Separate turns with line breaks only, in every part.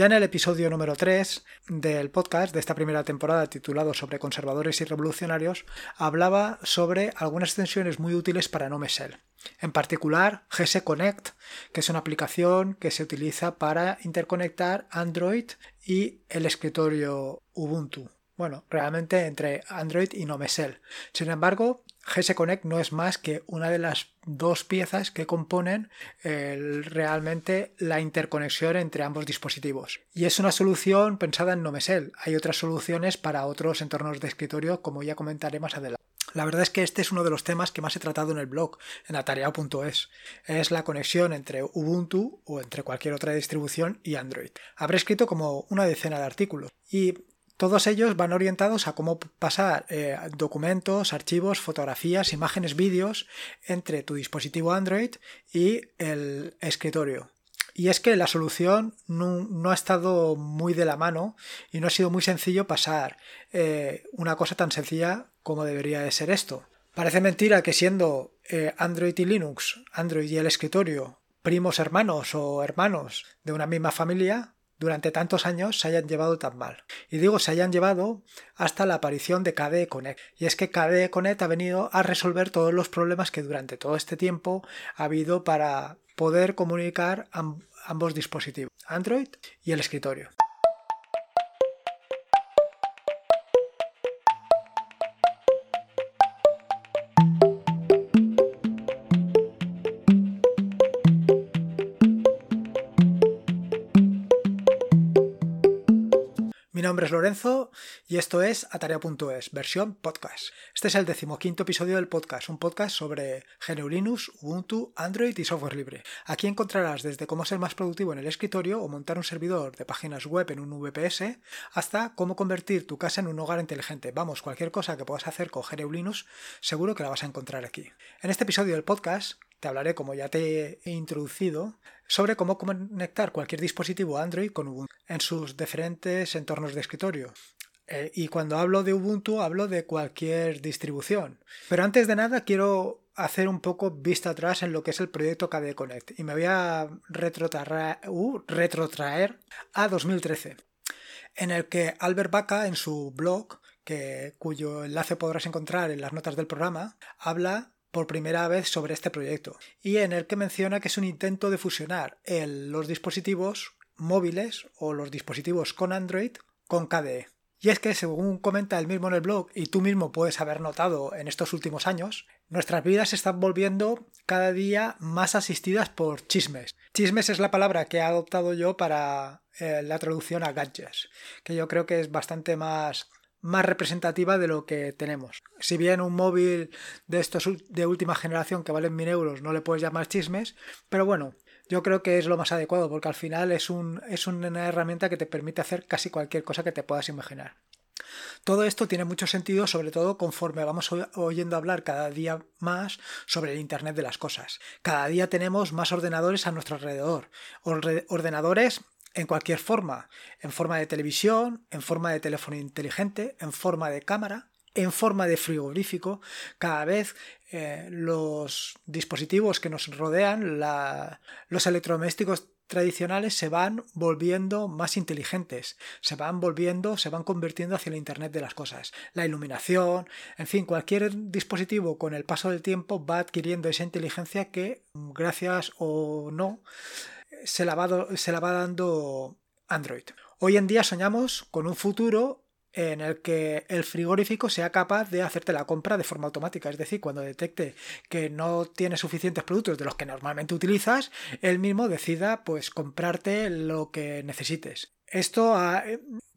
Ya en el episodio número 3 del podcast de esta primera temporada titulado sobre conservadores y revolucionarios, hablaba sobre algunas extensiones muy útiles para NoMesel. En particular, GS Connect, que es una aplicación que se utiliza para interconectar Android y el escritorio Ubuntu. Bueno, realmente entre Android y NoMesel. Sin embargo, GS Connect no es más que una de las dos piezas que componen realmente la interconexión entre ambos dispositivos. Y es una solución pensada en NoMesel. Hay otras soluciones para otros entornos de escritorio, como ya comentaré más adelante. La verdad es que este es uno de los temas que más he tratado en el blog, en atareado.es. Es la conexión entre Ubuntu o entre cualquier otra distribución y Android. Habré escrito como una decena de artículos. Y todos ellos van orientados a cómo pasar eh, documentos, archivos, fotografías, imágenes, vídeos entre tu dispositivo Android y el escritorio. Y es que la solución no, ha estado muy de la mano y no ha sido muy sencillo pasar eh, una cosa tan sencilla como debería de ser esto. Parece mentira que siendo eh, Android y Linux, Android y el escritorio, primos hermanos o hermanos de una misma familia, durante tantos años se hayan llevado tan mal. Y digo se hayan llevado hasta la aparición de KDE Connect. Y es que KDE Connect ha venido a resolver todos los problemas que durante todo este tiempo ha habido para poder comunicar ambos dispositivos, Android y el escritorio. Lorenzo y esto es Atarea.es, versión podcast. Este es el decimoquinto episodio del podcast, un podcast sobre GNU Ubuntu, Android y software libre. Aquí encontrarás desde cómo ser más productivo en el escritorio o montar un servidor de páginas web en un VPS, hasta cómo convertir tu casa en un hogar inteligente. Vamos, cualquier cosa que puedas hacer con GNU seguro que la vas a encontrar aquí. En este episodio del podcast te hablaré, como ya te he introducido, sobre cómo conectar cualquier dispositivo Android con Ubuntu en sus diferentes entornos de escritorio. Eh, y cuando hablo de Ubuntu hablo de cualquier distribución. Pero antes de nada quiero hacer un poco vista atrás en lo que es el proyecto KDE Connect y me voy a retrotraer, uh, retrotraer a 2013 en el que Albert Baca en su blog que, cuyo enlace podrás encontrar en las notas del programa, habla por primera vez sobre este proyecto y en el que menciona que es un intento de fusionar los dispositivos móviles o los dispositivos con Android con KDE. Y es que, según comenta él mismo en el blog, y tú mismo puedes haber notado en estos últimos años, nuestras vidas se están volviendo cada día más asistidas por chismes. Chismes es la palabra que he adoptado yo para eh, la traducción a gadgets, que yo creo que es bastante más más representativa de lo que tenemos. Si bien un móvil de estos de última generación que valen 1000 euros no le puedes llamar chismes, pero bueno, yo creo que es lo más adecuado porque al final es, un, es una herramienta que te permite hacer casi cualquier cosa que te puedas imaginar. Todo esto tiene mucho sentido, sobre todo conforme vamos oyendo hablar cada día más sobre el Internet de las Cosas. Cada día tenemos más ordenadores a nuestro alrededor. Ordenadores en cualquier forma, en forma de televisión, en forma de teléfono inteligente, en forma de cámara, en forma de frigorífico, cada vez eh, los dispositivos que nos rodean, los electrodomésticos tradicionales se van volviendo más inteligentes, se van volviendo, se van convirtiendo hacia el Internet de las cosas. La iluminación, en fin, cualquier dispositivo con el paso del tiempo va adquiriendo esa inteligencia que, gracias o no, se la, va, se la va dando Android. Hoy en día soñamos con un futuro en el que el frigorífico sea capaz de hacerte la compra de forma automática, es decir, cuando detecte que no tiene suficientes productos de los que normalmente utilizas, él mismo decida pues comprarte lo que necesites. Esto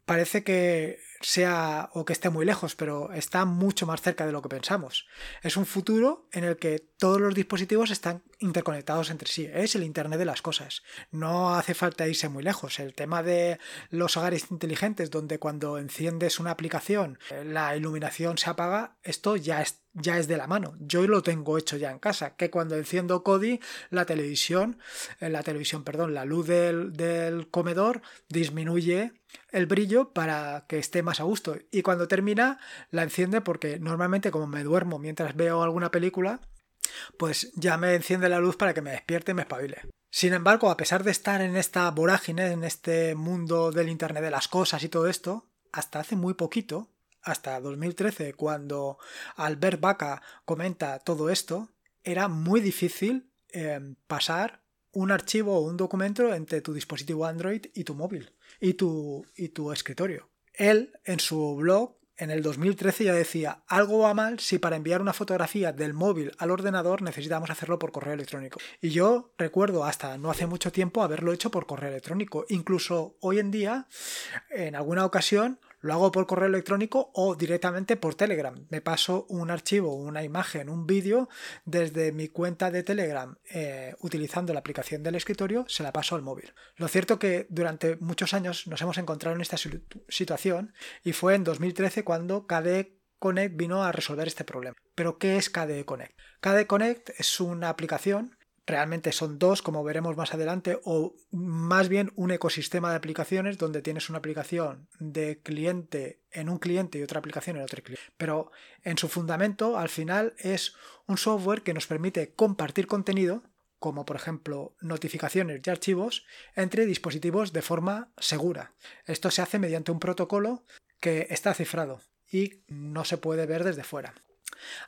parece que sea o que esté muy lejos, pero está mucho más cerca de lo que pensamos. Es un futuro en el que todos los dispositivos están interconectados entre sí. Es el Internet de las cosas. No hace falta irse muy lejos. El tema de los hogares inteligentes, donde cuando enciendes una aplicación la iluminación se apaga, esto ya es, ya es de la mano. Yo lo tengo hecho ya en casa, que cuando enciendo Kodi, la televisión, eh, la televisión, perdón, la luz del, del comedor disminuye el brillo para que esté más a gusto. Y cuando termina, la enciende porque normalmente como me duermo mientras veo alguna película, pues ya me enciende la luz para que me despierte y me espabile. Sin embargo, a pesar de estar en esta vorágine, en este mundo del Internet de las cosas y todo esto, hasta hace muy poquito, hasta 2013, cuando Albert Baca comenta todo esto, era muy difícil eh, pasar un archivo o un documento entre tu dispositivo Android y tu móvil y tu, y tu escritorio. Él, en su blog, en el 2013 ya decía, algo va mal si para enviar una fotografía del móvil al ordenador necesitamos hacerlo por correo electrónico. Y yo recuerdo hasta no hace mucho tiempo haberlo hecho por correo electrónico. Incluso hoy en día, en alguna ocasión, lo hago por correo electrónico o directamente por Telegram. Me paso un archivo, una imagen, un vídeo desde mi cuenta de Telegram eh, utilizando la aplicación del escritorio, se la paso al móvil. Lo cierto que durante muchos años nos hemos encontrado en esta situación y fue en 2013 cuando KDE Connect vino a resolver este problema. Pero ¿qué es KDE Connect? KDE Connect es una aplicación realmente son dos, como veremos más adelante, o más bien un ecosistema de aplicaciones donde tienes una aplicación de cliente en un cliente y otra aplicación en otro cliente. Pero en su fundamento, al final, es un software que nos permite compartir contenido, como por ejemplo notificaciones y archivos, entre dispositivos de forma segura. Esto se hace mediante un protocolo que está cifrado y no se puede ver desde fuera.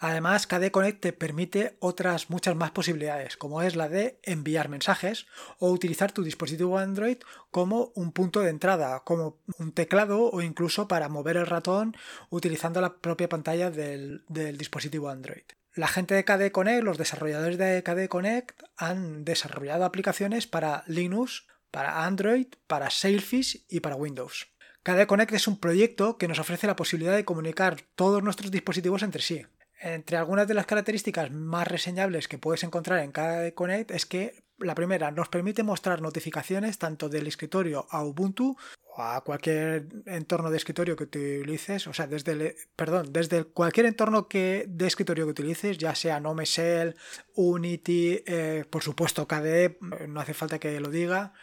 Además, KDE Connect te permite otras muchas más posibilidades, como es la de enviar mensajes o utilizar tu dispositivo Android como un punto de entrada, como un teclado o incluso para mover el ratón utilizando la propia pantalla del, dispositivo Android. La gente de KDE Connect, los desarrolladores de KDE Connect, han desarrollado aplicaciones para Linux, para Android, para Sailfish y para Windows. KDE Connect es un proyecto que nos ofrece la posibilidad de comunicar todos nuestros dispositivos entre sí. Entre algunas de las características más reseñables que puedes encontrar en cada Connect es que la primera nos permite mostrar notificaciones tanto del escritorio a Ubuntu o a cualquier entorno de escritorio que utilices, o sea, desde el, perdón, desde cualquier entorno que, de escritorio que utilices, ya sea Nome Unity, eh, por supuesto KDE, no hace falta que lo diga.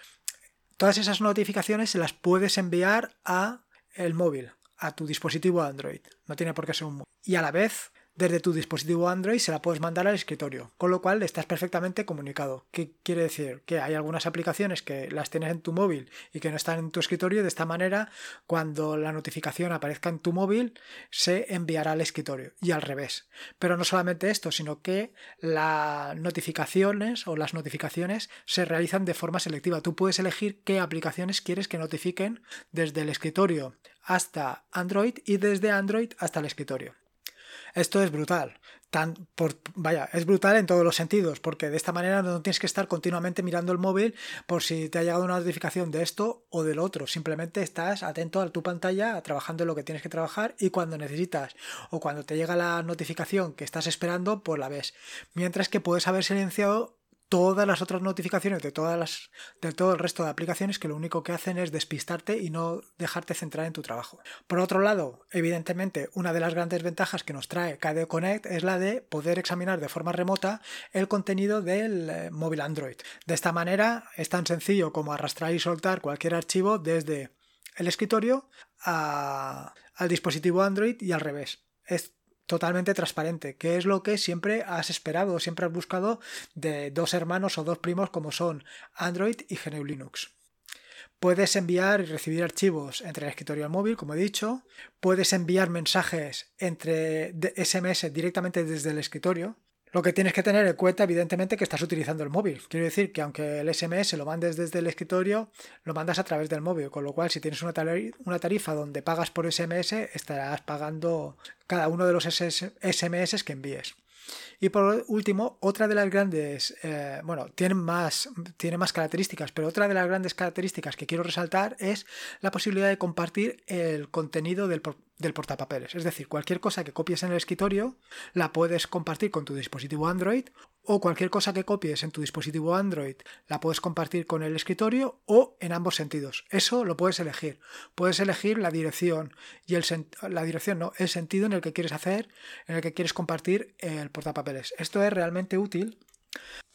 Todas esas notificaciones se las puedes enviar a el móvil, a tu dispositivo Android. No tiene por qué ser un móvil. Y a la vez desde tu dispositivo Android se la puedes mandar al escritorio, con lo cual estás perfectamente comunicado. ¿Qué quiere decir? Que hay algunas aplicaciones que las tienes en tu móvil y que no están en tu escritorio, de esta manera, cuando la notificación aparezca en tu móvil, se enviará al escritorio y al revés. Pero no solamente esto, sino que las notificaciones o las notificaciones se realizan de forma selectiva. Tú puedes elegir qué aplicaciones quieres que notifiquen desde el escritorio hasta Android y desde Android hasta el escritorio. Esto es brutal. Tan, por, vaya, es brutal en todos los sentidos, porque de esta manera no tienes que estar continuamente mirando el móvil por si te ha llegado una notificación de esto o del otro. Simplemente estás atento a tu pantalla, trabajando en lo que tienes que trabajar y cuando necesitas o cuando te llega la notificación que estás esperando, pues la ves. Mientras que puedes haber silenciado todas las otras notificaciones de todas las de todo el resto de aplicaciones que lo único que hacen es despistarte y no dejarte centrar en tu trabajo. Por otro lado, evidentemente, una de las grandes ventajas que nos trae KDE Connect es la de poder examinar de forma remota el contenido del eh, móvil Android. De esta manera es tan sencillo como arrastrar y soltar cualquier archivo desde el escritorio al dispositivo Android y al revés. Es totalmente transparente, que es lo que siempre has esperado, siempre has buscado de dos hermanos o dos primos como son Android y GNU Linux. Puedes enviar y recibir archivos entre el escritorio y el móvil, como he dicho. Puedes enviar mensajes entre SMS directamente desde el escritorio. Lo que tienes que tener en cuenta, evidentemente, que estás utilizando el móvil. Quiero decir que aunque el SMS lo mandes desde el escritorio, lo mandas a través del móvil, con lo cual si tienes una, tarifa donde pagas por SMS, estarás pagando cada uno de los SMS que envíes. Y por último, otra de las grandes, eh, bueno, tiene más, tiene más características, pero otra de las grandes características que quiero resaltar es la posibilidad de compartir el contenido del, del portapapeles. Es decir, cualquier cosa que copies en el escritorio la puedes compartir con tu dispositivo Android o cualquier cosa que copies en tu dispositivo Android la puedes compartir con el escritorio o en ambos sentidos. Eso lo puedes elegir. Puedes elegir la dirección y el la dirección no, el sentido en el que quieres hacer, en el que quieres compartir el portapapeles. Esto es realmente útil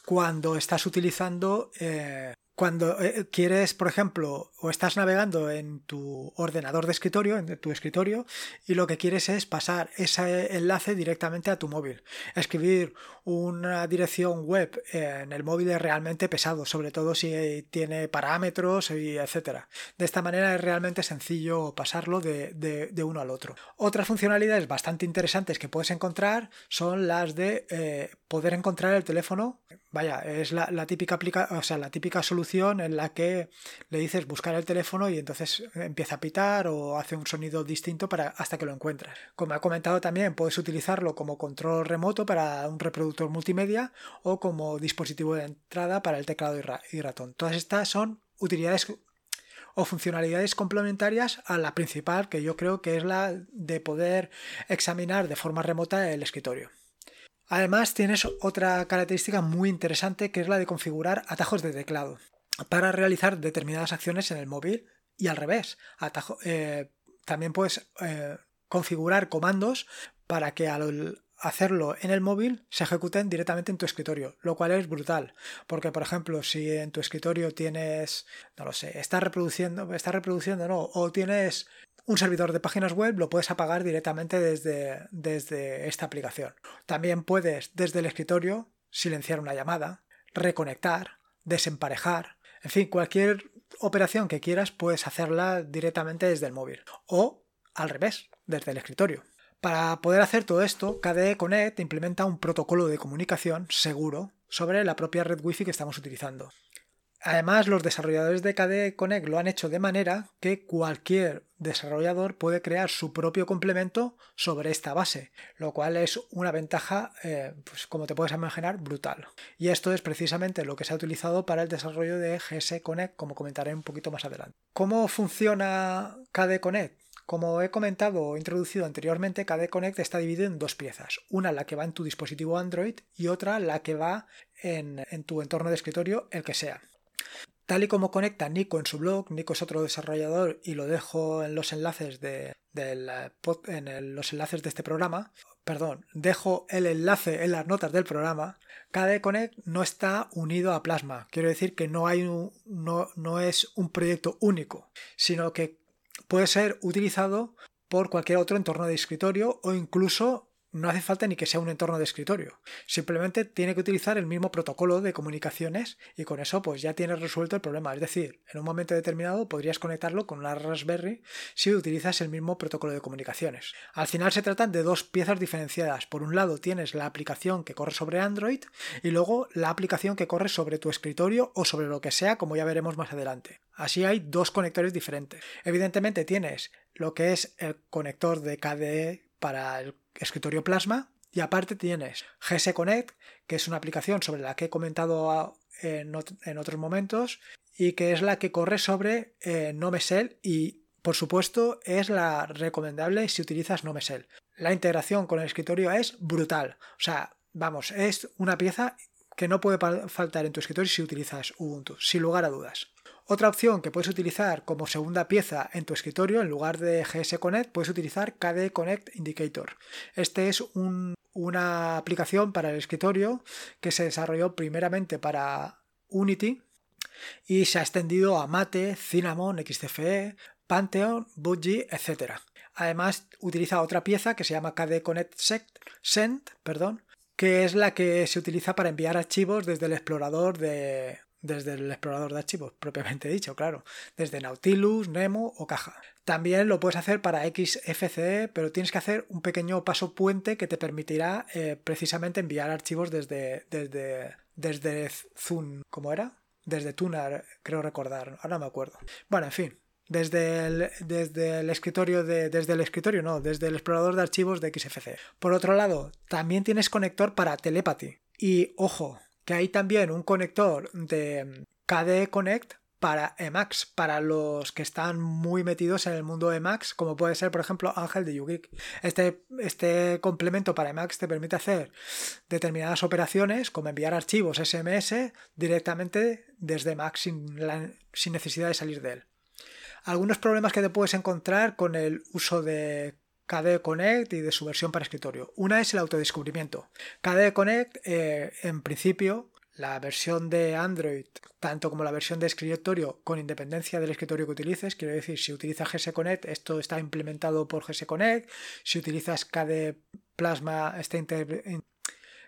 cuando estás utilizando eh, cuando eh, quieres, por ejemplo, o estás navegando en tu ordenador de escritorio, en tu escritorio, y lo que quieres es pasar ese enlace directamente a tu móvil. Escribir una dirección web en el móvil es realmente pesado, sobre todo si tiene parámetros y etcétera. De esta manera es realmente sencillo pasarlo de, uno al otro. Otras funcionalidades bastante interesantes que puedes encontrar son las de eh, poder encontrar el teléfono. Vaya, es la, típica aplica, o sea, la típica solución en la que le dices buscar el teléfono y entonces empieza a pitar o hace un sonido distinto para, hasta que lo encuentras. Como he comentado también, puedes utilizarlo como control remoto para un reproductor multimedia o como dispositivo de entrada para el teclado y ratón. Todas estas son utilidades o funcionalidades complementarias a la principal que yo creo que es la de poder examinar de forma remota el escritorio. Además, tienes otra característica muy interesante que es la de configurar atajos de teclado para realizar determinadas acciones en el móvil y al revés. Eh, también puedes eh, configurar comandos para que al hacerlo en el móvil se ejecuten directamente en tu escritorio, lo cual es brutal, porque por ejemplo, si en tu escritorio tienes, no lo sé, estás reproduciendo, reproduciendo, no, o tienes un servidor de páginas web lo puedes apagar directamente desde, desde esta aplicación. También puedes desde el escritorio silenciar una llamada, reconectar, desemparejar, en fin, cualquier operación que quieras puedes hacerla directamente desde el móvil o al revés, desde el escritorio. Para poder hacer todo esto, KDE Connect implementa un protocolo de comunicación seguro sobre la propia red Wi-Fi que estamos utilizando. Además, los desarrolladores de KDE Connect lo han hecho de manera que cualquier desarrollador puede crear su propio complemento sobre esta base, lo cual es una ventaja, eh, pues como te puedes imaginar, brutal. Y esto es precisamente lo que se ha utilizado para el desarrollo de GS Connect, como comentaré un poquito más adelante. ¿Cómo funciona KDE Connect? Como he comentado o introducido anteriormente, KDE Connect está dividido en dos piezas. Una la que va en tu dispositivo Android y otra la que va en tu entorno de escritorio, el que sea. Tal y como conecta Nico en su blog, Nico es otro desarrollador y lo dejo en los enlaces de, los enlaces de este programa. Perdón, dejo el enlace en las notas del programa. KDE Connect no está unido a Plasma. Quiero decir que no, hay no, no es un proyecto único, sino que puede ser utilizado por cualquier otro entorno de escritorio o incluso no hace falta ni que sea un entorno de escritorio. Simplemente tiene que utilizar el mismo protocolo de comunicaciones y con eso pues ya tienes resuelto el problema. Es decir, en un momento determinado podrías conectarlo con una Raspberry si utilizas el mismo protocolo de comunicaciones. Al final se tratan de dos piezas diferenciadas. Por un lado tienes la aplicación que corre sobre Android y luego la aplicación que corre sobre tu escritorio o sobre lo que sea, como ya veremos más adelante. Así hay dos conectores diferentes. Evidentemente tienes lo que es el conector de KDE para el escritorio Plasma. Y aparte tienes GS Connect, que es una aplicación sobre la que he comentado en, otros momentos y que es la que corre sobre eh, Nomesel y por supuesto es la recomendable si utilizas Nomesel. La integración con el escritorio es brutal. O sea, vamos, es una pieza que no puede faltar en tu escritorio si utilizas Ubuntu, sin lugar a dudas. Otra opción que puedes utilizar como segunda pieza en tu escritorio, en lugar de GS Connect, puedes utilizar KDE Connect Indicator. Este es una aplicación para el escritorio que se desarrolló primeramente para Unity y se ha extendido a Mate, Cinnamon, XCFE, Pantheon, Budgie, etc. Además, utiliza otra pieza que se llama KDE Connect Send, perdón, que es la que se utiliza para enviar archivos desde el explorador de, desde el explorador de archivos, propiamente dicho, claro, desde Nautilus, Nemo o Caja. También lo puedes hacer para XFCE, pero tienes que hacer un pequeño paso puente que te permitirá eh, precisamente enviar archivos desde, desde, desde Zoom, ¿cómo era? Desde Tunar, creo recordar, ahora me acuerdo. Bueno, en fin, desde el, desde el escritorio de, desde el escritorio no, desde el explorador de archivos de XFCE. Por otro lado, también tienes conector para telepathy. Y ojo, que hay también un conector de KDE Connect para Emacs, para los que están muy metidos en el mundo Emacs, como puede ser, por ejemplo, Ángel de YouGeek. Este, este complemento para Emacs te permite hacer determinadas operaciones, como enviar archivos SMS directamente desde Emacs sin, sin necesidad de salir de él. Algunos problemas que te puedes encontrar con el uso de KDE Connect y de su versión para escritorio. Una es el autodescubrimiento. KDE Connect, eh, en principio, la versión de Android, tanto como la versión de escritorio, con independencia del escritorio que utilices. Quiero decir, si utilizas GS Connect, esto está implementado por GS Connect. Si utilizas KDE Plasma, está,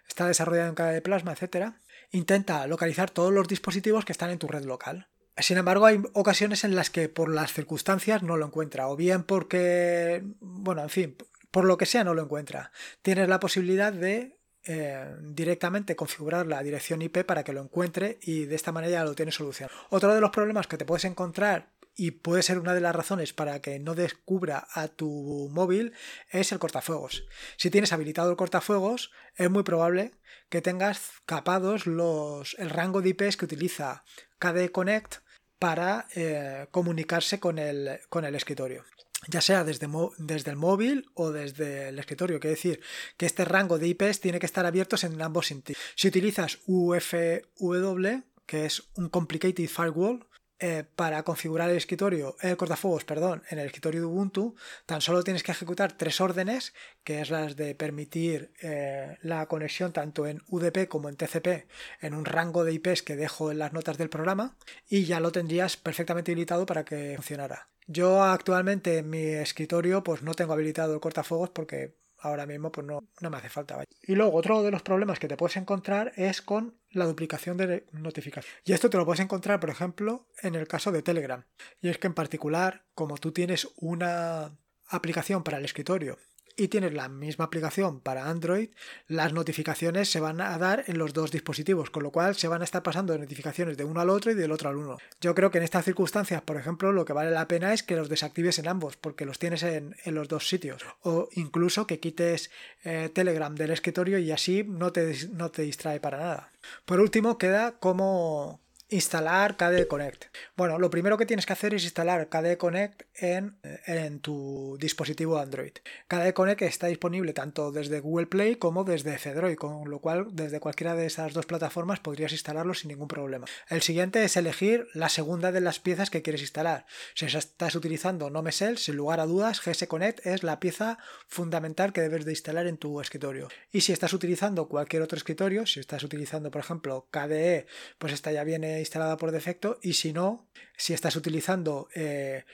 está desarrollado en KDE Plasma, etc. Intenta localizar todos los dispositivos que están en tu red local. Sin embargo, hay ocasiones en las que por las circunstancias no lo encuentra, o bien porque, bueno, en fin, por lo que sea no lo encuentra. Tienes la posibilidad de eh, directamente configurar la dirección IP para que lo encuentre y de esta manera lo tiene solución. Otro de los problemas que te puedes encontrar y puede ser una de las razones para que no descubra a tu móvil es el cortafuegos. Si tienes habilitado el cortafuegos, es muy probable que tengas capados los, el rango de IPs que utiliza KDE Connect para eh, comunicarse con el, con el escritorio ya sea desde, desde, el móvil o desde el escritorio. Quiere decir que este rango de IPs tiene que estar abiertos en ambos sitios. Si utilizas UFW, que es un Complicated Firewall, eh, para configurar el escritorio, el cortafuegos, perdón, en el escritorio de Ubuntu, tan solo tienes que ejecutar tres órdenes, que es las de permitir eh, la conexión tanto en UDP como en TCP en un rango de IPs que dejo en las notas del programa, y ya lo tendrías perfectamente habilitado para que funcionara. Yo actualmente en mi escritorio pues no tengo habilitado el cortafuegos porque ahora mismo pues no, no me hace falta. Y luego otro de los problemas que te puedes encontrar es con la duplicación de notificación. Y esto te lo puedes encontrar, por ejemplo, en el caso de Telegram. Y es que en particular, como tú tienes una aplicación para el escritorio y tienes la misma aplicación para Android, las notificaciones se van a dar en los dos dispositivos, con lo cual se van a estar pasando notificaciones de uno al otro y del otro al uno. Yo creo que en estas circunstancias, por ejemplo, lo que vale la pena es que los desactives en ambos, porque los tienes en, los dos sitios. O incluso que quites eh, Telegram del escritorio y así no te, no te distrae para nada. Por último, queda como, Instalar KDE Connect. Bueno, lo primero que tienes que hacer es instalar KDE Connect en, en, tu dispositivo Android. KDE Connect está disponible tanto desde Google Play como desde Fedroid, con lo cual desde cualquiera de esas dos plataformas podrías instalarlo sin ningún problema. El siguiente es elegir la segunda de las piezas que quieres instalar. Si estás utilizando NoMesel, sin lugar a dudas, GS Connect es la pieza fundamental que debes de instalar en tu escritorio. Y si estás utilizando cualquier otro escritorio, si estás utilizando por ejemplo KDE, pues esta ya viene instalada por defecto y si no, si estás utilizando eh,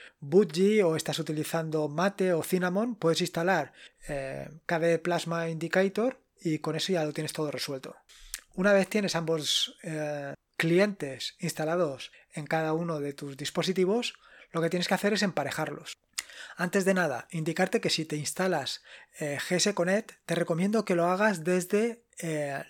o estás utilizando Mate o Cinnamon, puedes instalar eh, Plasma Indicator y con eso ya lo tienes todo resuelto. Una vez tienes ambos eh, clientes instalados en cada uno de tus dispositivos, lo que tienes que hacer es emparejarlos. Antes de nada, indicarte que si te instalas eh, GS Connect, te recomiendo que lo hagas desde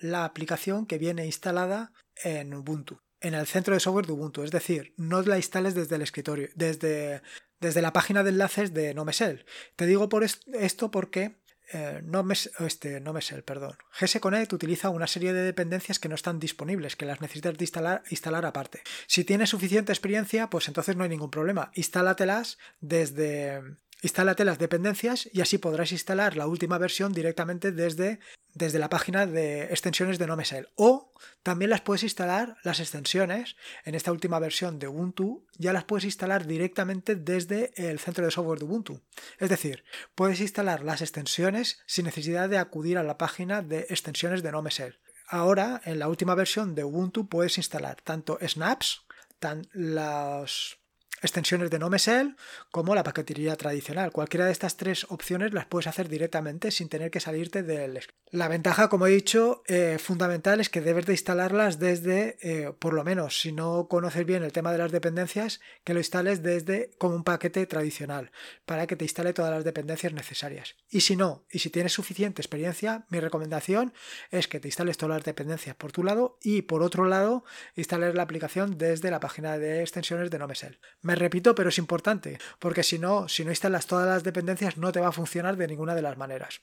la aplicación que viene instalada en Ubuntu en el centro de software de Ubuntu, es decir, no la instales desde el escritorio, desde, desde la página de enlaces de NoMesel. Te digo por esto porque eh, no, este, perdón. GS Connect utiliza una serie de dependencias que no están disponibles, que las necesitas instalar, instalar aparte. Si tienes suficiente experiencia, pues entonces no hay ningún problema. Instálatelas desde, Instálate las dependencias y así podrás instalar la última versión directamente desde, desde la página de extensiones de NoMesel. O también las puedes instalar, las extensiones, en esta última versión de Ubuntu, ya las puedes instalar directamente desde el centro de software de Ubuntu. Es decir, puedes instalar las extensiones sin necesidad de acudir a la página de extensiones de NoMesel. Ahora, en la última versión de Ubuntu, puedes instalar tanto snaps, tan los extensiones de NoMesel como la paquetería tradicional. Cualquiera de estas tres opciones las puedes hacer directamente sin tener que salirte del... La ventaja, como he dicho, eh, fundamental es que debes de instalarlas desde, eh, por lo menos, si no conoces bien el tema de las dependencias, que lo instales desde como un paquete tradicional para que te instale todas las dependencias necesarias. Y si no, y si tienes suficiente experiencia, mi recomendación es que te instales todas las dependencias por tu lado y por otro lado instales la aplicación desde la página de extensiones de NoMesel. Me repito, pero es importante, porque si no, si no instalas todas las dependencias no te va a funcionar de ninguna de las maneras.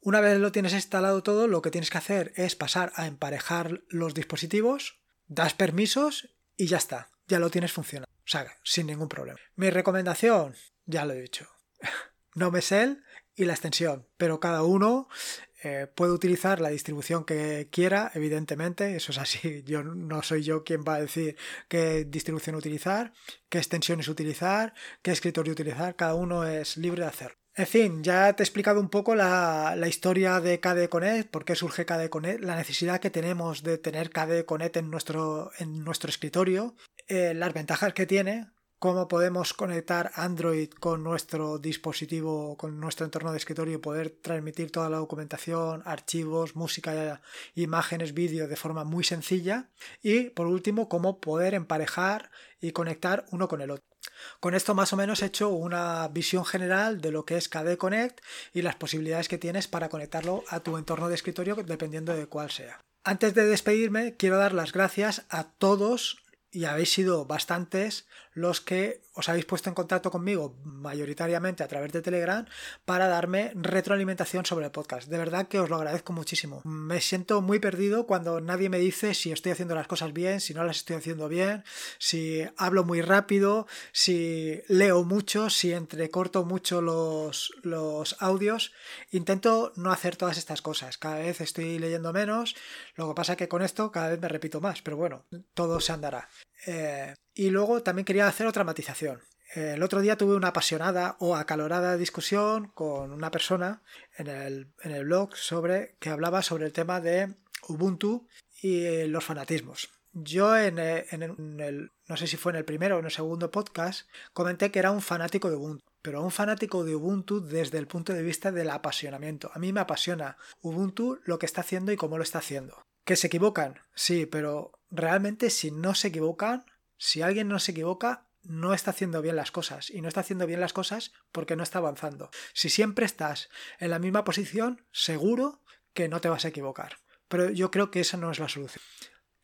Una vez lo tienes instalado todo, lo que tienes que hacer es pasar a emparejar los dispositivos, das permisos y ya está, ya lo tienes funcionando, o sea, sin ningún problema. Mi recomendación, ya lo he dicho, no me y la extensión, pero cada uno eh, puede utilizar la distribución que quiera, evidentemente, eso es así. Yo no soy yo quien va a decir qué distribución utilizar, qué extensiones utilizar, qué escritorio utilizar, cada uno es libre de hacerlo. En fin, ya te he explicado un poco la, historia de KDE Connect, por qué surge KDE Connect, la necesidad que tenemos de tener KDE Connect en nuestro, en nuestro escritorio, eh, las ventajas que tiene, cómo podemos conectar Android con nuestro dispositivo, con nuestro entorno de escritorio poder transmitir toda la documentación, archivos, música, imágenes, vídeo de forma muy sencilla. Y por último, cómo poder emparejar y conectar uno con el otro. Con esto más o menos he hecho una visión general de lo que es KDE Connect y las posibilidades que tienes para conectarlo a tu entorno de escritorio dependiendo de cuál sea. Antes de despedirme, quiero dar las gracias a todos y habéis sido bastantes los que os habéis puesto en contacto conmigo mayoritariamente a través de Telegram para darme retroalimentación sobre el podcast. De verdad que os lo agradezco muchísimo. Me siento muy perdido cuando nadie me dice si estoy haciendo las cosas bien, si no las estoy haciendo bien, si hablo muy rápido, si leo mucho, si entrecorto mucho los, los audios. Intento no hacer todas estas cosas. Cada vez estoy leyendo menos. Lo que pasa que con esto cada vez me repito más, pero bueno, todo se andará. Eh, y luego también quería hacer otra matización. El otro día tuve una apasionada o acalorada discusión con una persona en el, en el blog sobre que hablaba sobre el tema de Ubuntu y los fanatismos. Yo en en el, no sé si fue en el primero o en el segundo podcast, comenté que era un fanático de Ubuntu, pero un fanático de Ubuntu desde el punto de vista del apasionamiento. A mí me apasiona Ubuntu lo que está haciendo y cómo lo está haciendo. ¿Que se equivocan? Sí, pero realmente si no se equivocan, si alguien no se equivoca, no está haciendo bien las cosas. Y no está haciendo bien las cosas porque no está avanzando. Si siempre estás en la misma posición, seguro que no te vas a equivocar. Pero yo creo que esa no es la solución.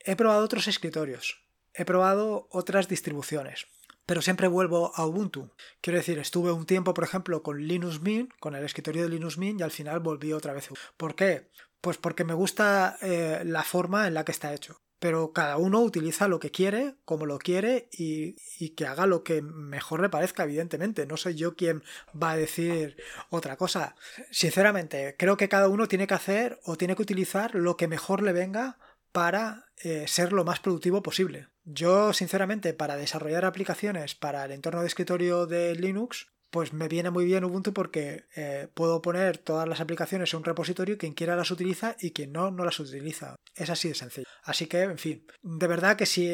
He probado otros escritorios. He probado otras distribuciones. Pero siempre vuelvo a Ubuntu. Quiero decir, estuve un tiempo, por ejemplo, con Linux Mint, con el escritorio de Linux Mint, y al final volví otra vez. ¿Por qué? Pues porque me gusta eh, la forma en la que está hecho. Pero cada uno utiliza lo que quiere, como lo quiere y, que haga lo que mejor le parezca, evidentemente. No soy yo quien va a decir otra cosa. Sinceramente, creo que cada uno tiene que hacer o tiene que utilizar lo que mejor le venga para eh, ser lo más productivo posible. Yo, sinceramente, para desarrollar aplicaciones para el entorno de escritorio de Linux, pues me viene muy bien Ubuntu porque eh, puedo poner todas las aplicaciones en un repositorio, quien quiera las utiliza y quien no, no las utiliza. Es así de sencillo. Así que, en fin, de verdad que si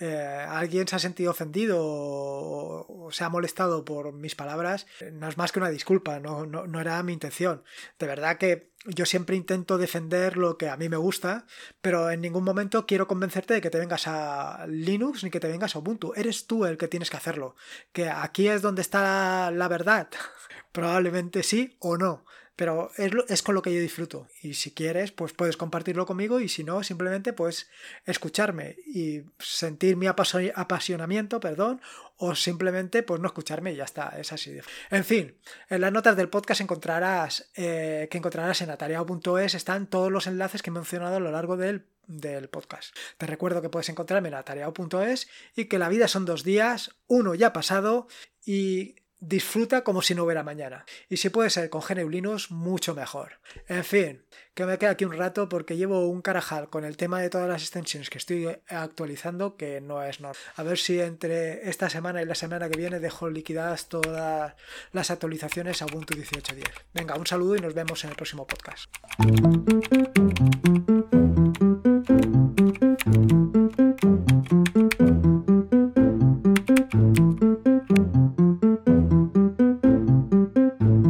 eh, eh, alguien se ha sentido ofendido o, se ha molestado por mis palabras, no es más que una disculpa, no, no, era mi intención. De verdad que yo siempre intento defender lo que a mí me gusta, pero en ningún momento quiero convencerte de que te vengas a Linux ni que te vengas a Ubuntu. Eres tú el que tienes que hacerlo. Que aquí es donde está la verdad. Probablemente sí o no pero es, con lo que yo disfruto. Y si quieres, pues puedes compartirlo conmigo y si no, simplemente pues escucharme y sentir mi apasionamiento, perdón, o simplemente pues no escucharme y ya está, es así. En fin, en las notas del podcast encontrarás eh, que encontrarás en atareado.es están todos los enlaces que he mencionado a lo largo del del podcast. Te recuerdo que puedes encontrarme en atareado.es y que la vida son dos días, uno ya pasado y disfruta como si no hubiera mañana. Y si puede ser con Geneulinos, mucho mejor. En fin, que me queda aquí un rato porque llevo un carajal con el tema de todas las extensiones que estoy actualizando que no es normal. A ver si entre esta semana y la semana que viene dejo liquidadas todas las actualizaciones a Ubuntu 18.10. Venga, un saludo y nos vemos en el próximo podcast.